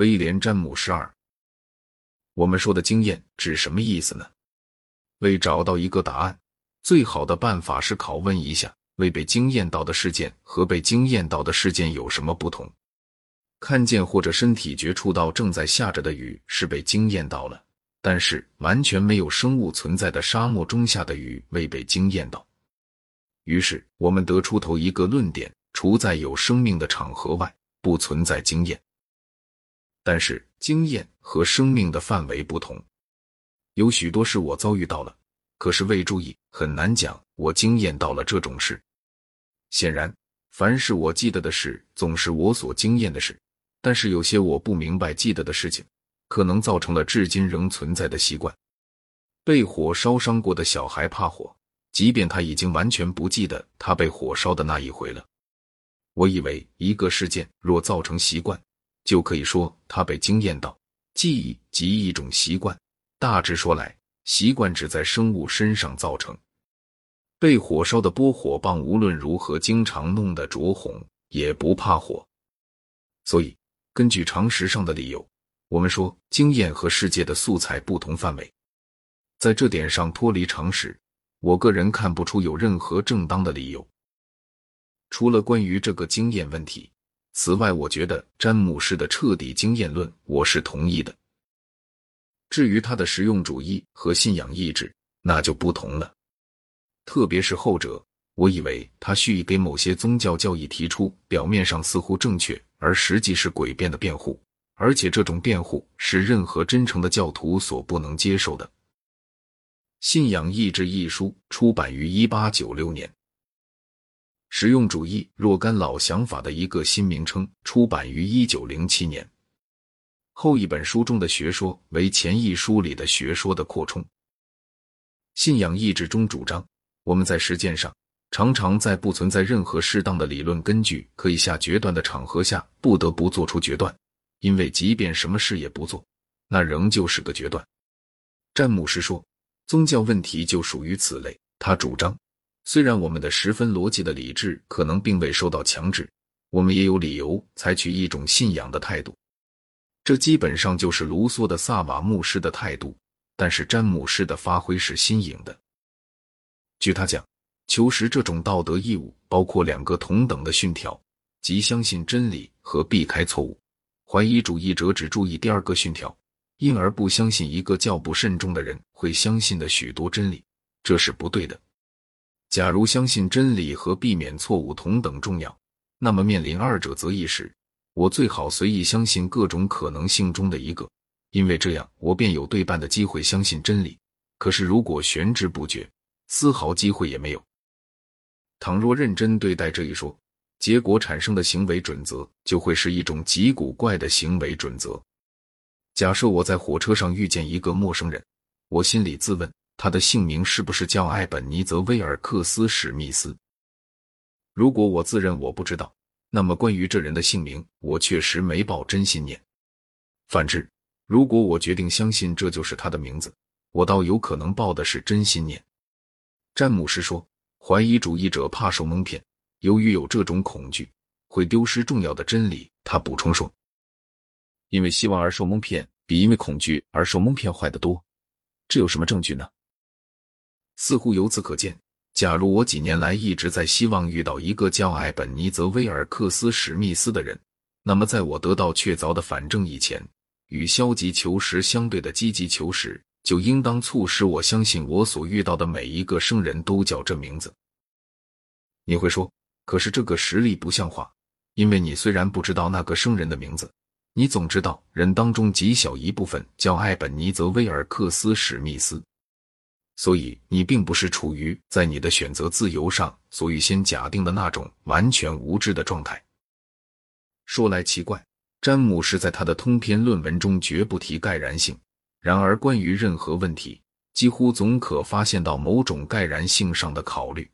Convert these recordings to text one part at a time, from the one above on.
威廉·詹姆士二，我们说的经验指什么意思呢？为找到一个答案，最好的办法是拷问一下：未被惊艳到的事件和被惊艳到的事件有什么不同？看见或者身体觉触到正在下着的雨是被惊艳到了，但是完全没有生物存在的沙漠中下的雨未被惊艳到。于是我们得出头一个论点：除在有生命的场合外，不存在经验。但是经验和生命的范围不同，有许多事我遭遇到了，可是未注意，很难讲我经验到了这种事。显然，凡是我记得的事，总是我所经验的事。但是有些我不明白记得的事情，可能造成了至今仍存在的习惯。被火烧伤过的小孩怕火，即便他已经完全不记得他被火烧的那一回了。我以为一个事件若造成习惯，就可以说他被惊艳到。记忆即一种习惯，大致说来，习惯只在生物身上造成。被火烧的拨火棒无论如何经常弄得灼红，也不怕火，所以。根据常识上的理由，我们说经验和世界的素材不同范围，在这点上脱离常识。我个人看不出有任何正当的理由。除了关于这个经验问题，此外，我觉得詹姆士的彻底经验论我是同意的。至于他的实用主义和信仰意志，那就不同了。特别是后者，我以为他蓄意给某些宗教教义提出表面上似乎正确。而实际是诡辩的辩护，而且这种辩护是任何真诚的教徒所不能接受的。《信仰意志》一书出版于一八九六年，《实用主义若干老想法的一个新名称》出版于一九零七年。后一本书中的学说为前一书里的学说的扩充。《信仰意志》中主张，我们在实践上。常常在不存在任何适当的理论根据可以下决断的场合下，不得不做出决断，因为即便什么事也不做，那仍旧是个决断。詹姆斯说，宗教问题就属于此类。他主张，虽然我们的十分逻辑的理智可能并未受到强制，我们也有理由采取一种信仰的态度。这基本上就是卢梭的萨瓦牧师的态度，但是詹姆斯的发挥是新颖的。据他讲。求实这种道德义务包括两个同等的训条，即相信真理和避开错误。怀疑主义者只注意第二个训条，因而不相信一个较不慎重的人会相信的许多真理，这是不对的。假如相信真理和避免错误同等重要，那么面临二者择一时，我最好随意相信各种可能性中的一个，因为这样我便有对半的机会相信真理。可是如果悬之不决，丝毫机会也没有。倘若认真对待这一说，结果产生的行为准则就会是一种极古怪的行为准则。假设我在火车上遇见一个陌生人，我心里自问他的姓名是不是叫艾本尼泽·威尔克斯·史密斯。如果我自认我不知道，那么关于这人的姓名，我确实没抱真信念。反之，如果我决定相信这就是他的名字，我倒有可能抱的是真信念。詹姆斯说。怀疑主义者怕受蒙骗，由于有这种恐惧，会丢失重要的真理。他补充说：“因为希望而受蒙骗，比因为恐惧而受蒙骗坏得多。这有什么证据呢？”似乎由此可见，假如我几年来一直在希望遇到一个叫艾本尼泽·威尔克斯·史密斯的人，那么在我得到确凿的反证以前，与消极求实相对的积极求实。就应当促使我相信，我所遇到的每一个生人都叫这名字。你会说，可是这个实力不像话，因为你虽然不知道那个生人的名字，你总知道人当中极小一部分叫艾本尼泽·威尔克斯·史密斯，所以你并不是处于在你的选择自由上所预先假定的那种完全无知的状态。说来奇怪，詹姆士在他的通篇论文中绝不提盖然性。然而，关于任何问题，几乎总可发现到某种盖然性上的考虑。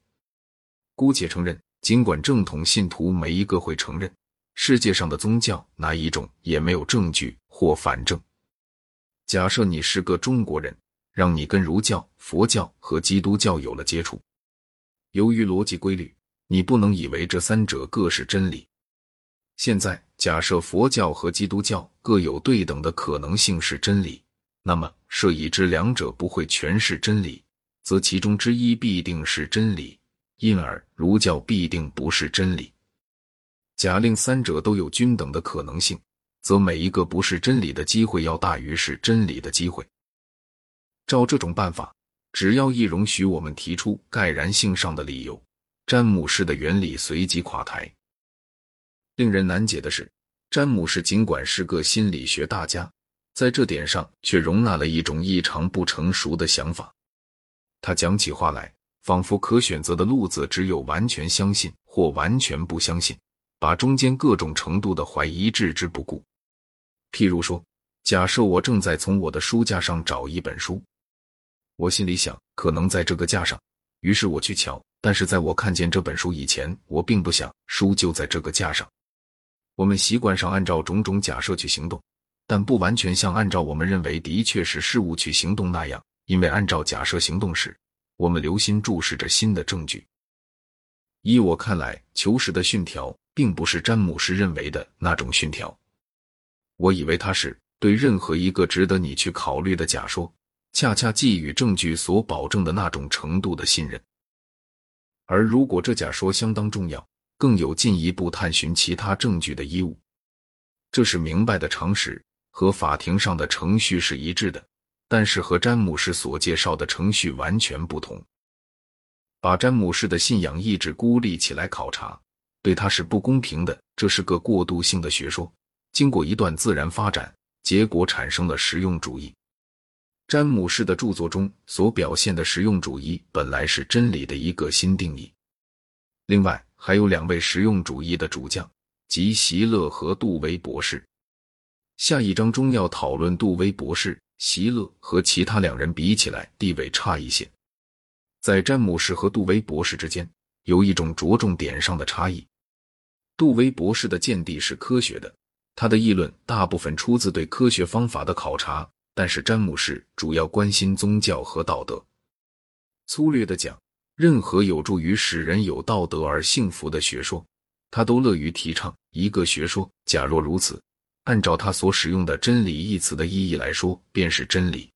姑且承认，尽管正统信徒每一个会承认，世界上的宗教哪一种也没有证据或反证。假设你是个中国人，让你跟儒教、佛教和基督教有了接触，由于逻辑规律，你不能以为这三者各是真理。现在假设佛教和基督教各有对等的可能性是真理，那么设已知两者不会全是真理，则其中之一必定是真理，因而儒教必定不是真理。假令三者都有均等的可能性，则每一个不是真理的机会要大于是真理的机会。照这种办法，只要一容许我们提出盖然性上的理由，詹姆士的原理随即垮台。令人难解的是，詹姆士尽管是个心理学大家，在这点上却容纳了一种异常不成熟的想法。他讲起话来，仿佛可选择的路子只有完全相信或完全不相信，把中间各种程度的怀疑置之不顾。譬如说，假设我正在从我的书架上找一本书，我心里想，可能在这个架上，于是我去瞧。但是在我看见这本书以前，我并不想书就在这个架上。我们习惯上按照种种假设去行动，但不完全像按照我们认为的确是事物去行动那样。因为按照假设行动时，我们留心注视着新的证据。依我看来，求实的训条并不是詹姆士认为的那种训条。我以为他是对任何一个值得你去考虑的假说，恰恰寄予证据所保证的那种程度的信任。而如果这假说相当重要，更有进一步探寻其他证据的义务，这是明白的常识，和法庭上的程序是一致的。但是和詹姆士所介绍的程序完全不同。把詹姆士的信仰意志孤立起来考察，对他是不公平的。这是个过渡性的学说，经过一段自然发展，结果产生了实用主义。詹姆士的著作中所表现的实用主义，本来是真理的一个新定义。另外。还有两位实用主义的主将，即席勒和杜威博士。下一章中要讨论杜威博士，席勒和其他两人比起来地位差一些。在詹姆士和杜威博士之间，有一种着重点上的差异。杜威博士的见地是科学的，他的议论大部分出自对科学方法的考察，但是詹姆士主要关心宗教和道德。粗略的讲。任何有助于使人有道德而幸福的学说，他都乐于提倡。一个学说，假若如此，按照他所使用的“真理”一词的意义来说，便是真理。